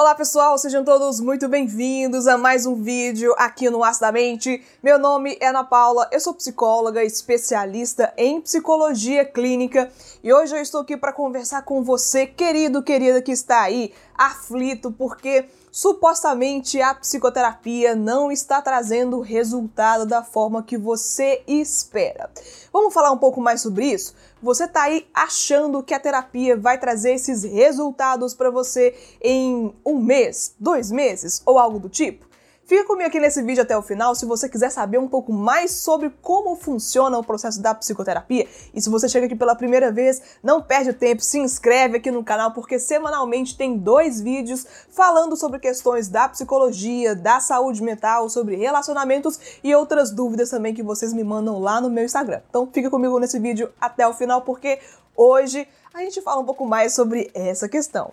Olá pessoal, sejam todos muito bem-vindos a mais um vídeo aqui no Acidamente. Meu nome é Ana Paula, eu sou psicóloga, especialista em psicologia clínica e hoje eu estou aqui para conversar com você, querido, querida que está aí aflito porque supostamente a psicoterapia não está trazendo resultado da forma que você espera. Vamos falar um pouco mais sobre isso? Você está aí achando que a terapia vai trazer esses resultados para você em um mês, dois meses ou algo do tipo? Fica comigo aqui nesse vídeo até o final se você quiser saber um pouco mais sobre como funciona o processo da psicoterapia. E se você chega aqui pela primeira vez, não perde tempo, se inscreve aqui no canal porque semanalmente tem dois vídeos falando sobre questões da psicologia, da saúde mental, sobre relacionamentos e outras dúvidas também que vocês me mandam lá no meu Instagram. Então fica comigo nesse vídeo até o final porque hoje a gente fala um pouco mais sobre essa questão.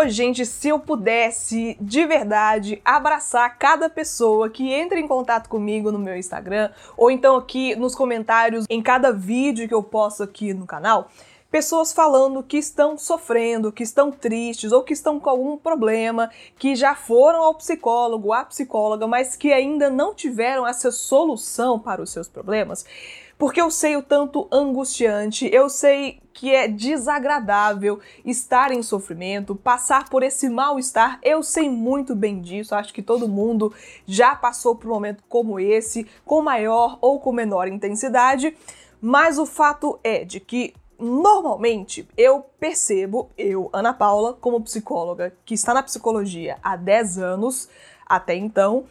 Pô, gente, se eu pudesse de verdade abraçar cada pessoa que entra em contato comigo no meu Instagram, ou então aqui nos comentários em cada vídeo que eu posto aqui no canal, pessoas falando que estão sofrendo, que estão tristes ou que estão com algum problema, que já foram ao psicólogo, à psicóloga, mas que ainda não tiveram essa solução para os seus problemas. Porque eu sei o tanto angustiante, eu sei que é desagradável estar em sofrimento, passar por esse mal-estar. Eu sei muito bem disso, acho que todo mundo já passou por um momento como esse, com maior ou com menor intensidade, mas o fato é de que normalmente eu percebo, eu, Ana Paula, como psicóloga que está na psicologia há 10 anos até então,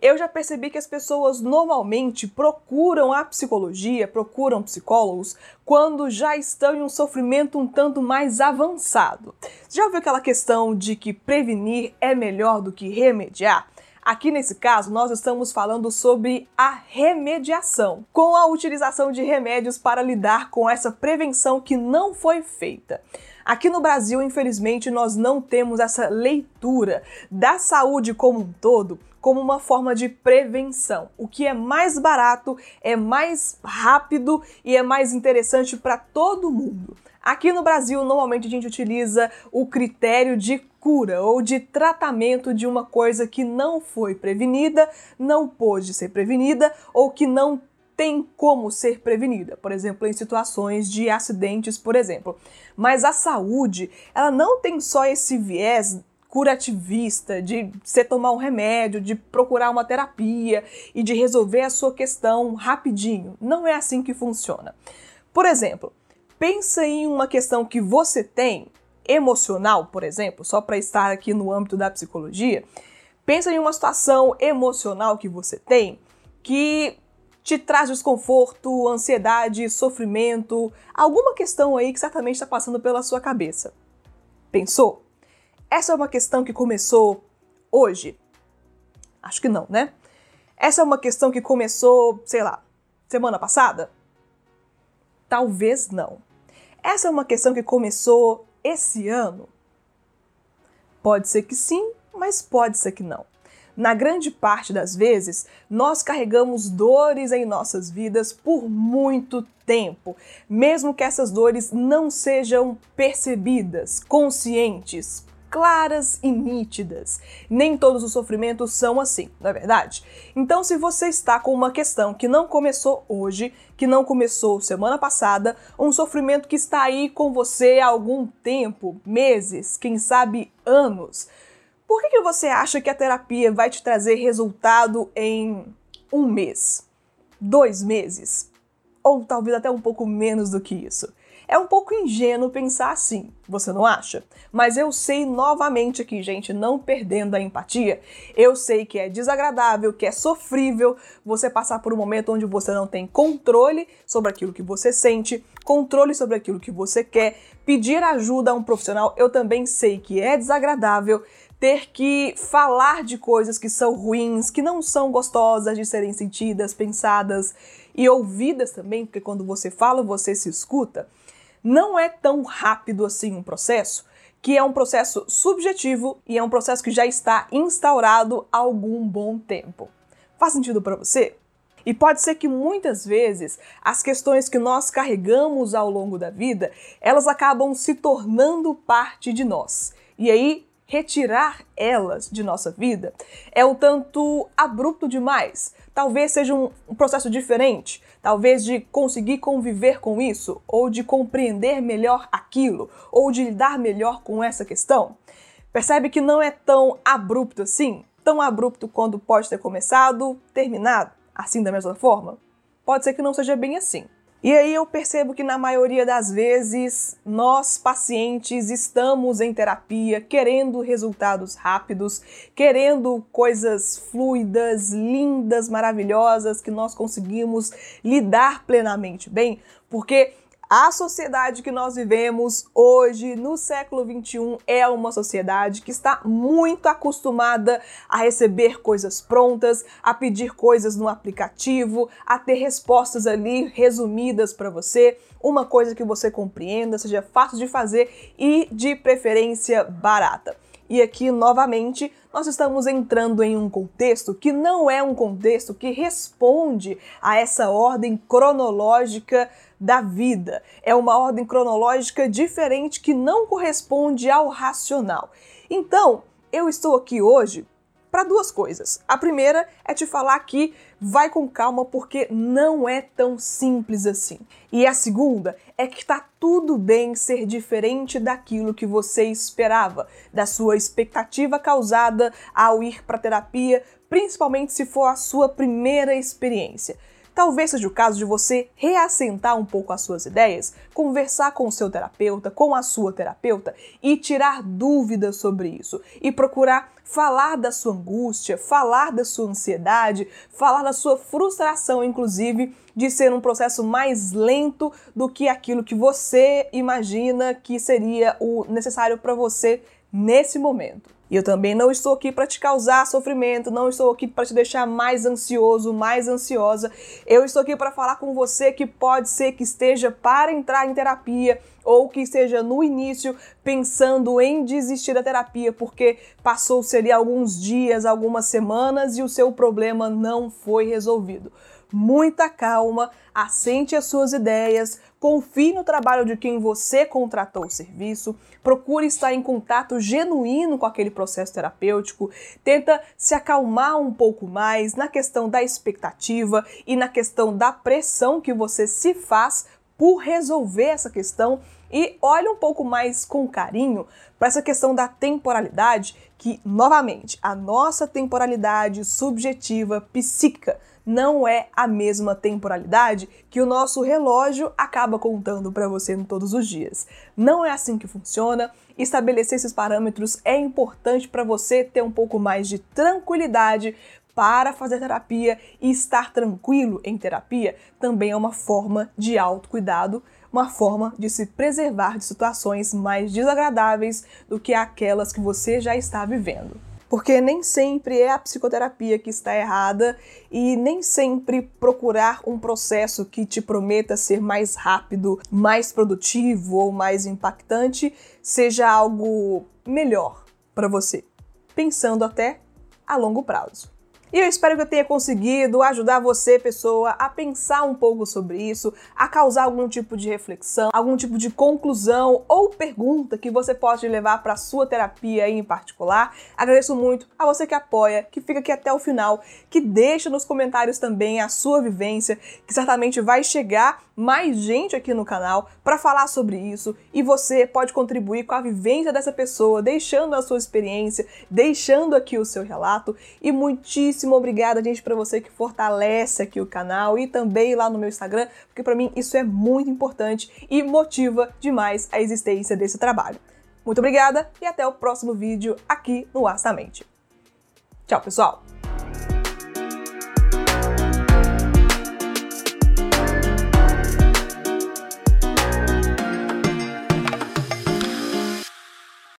eu já percebi que as pessoas normalmente procuram a psicologia, procuram psicólogos, quando já estão em um sofrimento um tanto mais avançado. Já ouviu aquela questão de que prevenir é melhor do que remediar? Aqui nesse caso, nós estamos falando sobre a remediação, com a utilização de remédios para lidar com essa prevenção que não foi feita. Aqui no Brasil, infelizmente, nós não temos essa leitura da saúde como um todo como uma forma de prevenção. O que é mais barato, é mais rápido e é mais interessante para todo mundo. Aqui no Brasil, normalmente a gente utiliza o critério de cura ou de tratamento de uma coisa que não foi prevenida, não pôde ser prevenida ou que não tem como ser prevenida, por exemplo, em situações de acidentes, por exemplo. Mas a saúde, ela não tem só esse viés curativista, de você tomar um remédio, de procurar uma terapia e de resolver a sua questão rapidinho. Não é assim que funciona. Por exemplo, pensa em uma questão que você tem, emocional, por exemplo, só para estar aqui no âmbito da psicologia. Pensa em uma situação emocional que você tem que te traz desconforto, ansiedade, sofrimento, alguma questão aí que certamente está passando pela sua cabeça. Pensou? Essa é uma questão que começou hoje? Acho que não, né? Essa é uma questão que começou, sei lá, semana passada? Talvez não. Essa é uma questão que começou esse ano? Pode ser que sim, mas pode ser que não. Na grande parte das vezes, nós carregamos dores em nossas vidas por muito tempo, mesmo que essas dores não sejam percebidas, conscientes, claras e nítidas. Nem todos os sofrimentos são assim, não é verdade? Então, se você está com uma questão que não começou hoje, que não começou semana passada, um sofrimento que está aí com você há algum tempo, meses, quem sabe anos, por que, que você acha que a terapia vai te trazer resultado em um mês, dois meses, ou talvez até um pouco menos do que isso? É um pouco ingênuo pensar assim, você não acha? Mas eu sei novamente aqui, gente, não perdendo a empatia, eu sei que é desagradável, que é sofrível você passar por um momento onde você não tem controle sobre aquilo que você sente, controle sobre aquilo que você quer, pedir ajuda a um profissional, eu também sei que é desagradável, ter que falar de coisas que são ruins, que não são gostosas de serem sentidas, pensadas e ouvidas também, porque quando você fala, você se escuta não é tão rápido assim um processo, que é um processo subjetivo e é um processo que já está instaurado há algum bom tempo. Faz sentido para você? E pode ser que muitas vezes as questões que nós carregamos ao longo da vida, elas acabam se tornando parte de nós. E aí, retirar elas de nossa vida é um tanto abrupto demais. Talvez seja um, um processo diferente, talvez de conseguir conviver com isso, ou de compreender melhor aquilo, ou de lidar melhor com essa questão. Percebe que não é tão abrupto assim? Tão abrupto quando pode ter começado, terminado, assim da mesma forma? Pode ser que não seja bem assim. E aí eu percebo que na maioria das vezes nós pacientes estamos em terapia querendo resultados rápidos, querendo coisas fluidas, lindas, maravilhosas que nós conseguimos lidar plenamente. Bem, porque a sociedade que nós vivemos hoje, no século 21, é uma sociedade que está muito acostumada a receber coisas prontas, a pedir coisas no aplicativo, a ter respostas ali resumidas para você, uma coisa que você compreenda, seja fácil de fazer e de preferência barata. E aqui, novamente, nós estamos entrando em um contexto que não é um contexto que responde a essa ordem cronológica da vida. É uma ordem cronológica diferente que não corresponde ao racional. Então, eu estou aqui hoje para duas coisas. A primeira é te falar que vai com calma porque não é tão simples assim. E a segunda é que tá tudo bem ser diferente daquilo que você esperava, da sua expectativa causada ao ir para terapia, principalmente se for a sua primeira experiência. Talvez seja o caso de você reassentar um pouco as suas ideias, conversar com o seu terapeuta, com a sua terapeuta e tirar dúvidas sobre isso e procurar falar da sua angústia, falar da sua ansiedade, falar da sua frustração, inclusive, de ser um processo mais lento do que aquilo que você imagina que seria o necessário para você nesse momento. E eu também não estou aqui para te causar sofrimento, não estou aqui para te deixar mais ansioso, mais ansiosa. Eu estou aqui para falar com você que pode ser que esteja para entrar em terapia ou que esteja no início pensando em desistir da terapia porque passou-se ali alguns dias, algumas semanas e o seu problema não foi resolvido muita calma, assente as suas ideias, confie no trabalho de quem você contratou o serviço, procure estar em contato genuíno com aquele processo terapêutico, tenta se acalmar um pouco mais na questão da expectativa e na questão da pressão que você se faz por resolver essa questão e olhe um pouco mais com carinho para essa questão da temporalidade, que novamente, a nossa temporalidade subjetiva psíquica não é a mesma temporalidade que o nosso relógio acaba contando para você todos os dias. Não é assim que funciona. Estabelecer esses parâmetros é importante para você ter um pouco mais de tranquilidade para fazer terapia e estar tranquilo em terapia também é uma forma de autocuidado, uma forma de se preservar de situações mais desagradáveis do que aquelas que você já está vivendo porque nem sempre é a psicoterapia que está errada e nem sempre procurar um processo que te prometa ser mais rápido, mais produtivo ou mais impactante seja algo melhor para você, pensando até a longo prazo. E eu espero que eu tenha conseguido ajudar você, pessoa, a pensar um pouco sobre isso, a causar algum tipo de reflexão, algum tipo de conclusão ou pergunta que você pode levar para sua terapia em particular. Agradeço muito a você que apoia, que fica aqui até o final, que deixa nos comentários também a sua vivência, que certamente vai chegar mais gente aqui no canal para falar sobre isso e você pode contribuir com a vivência dessa pessoa, deixando a sua experiência, deixando aqui o seu relato e muitíssimo obrigada, gente, para você que fortalece aqui o canal e também lá no meu Instagram, porque para mim isso é muito importante e motiva demais a existência desse trabalho. Muito obrigada e até o próximo vídeo aqui no Astamente. Tchau, pessoal!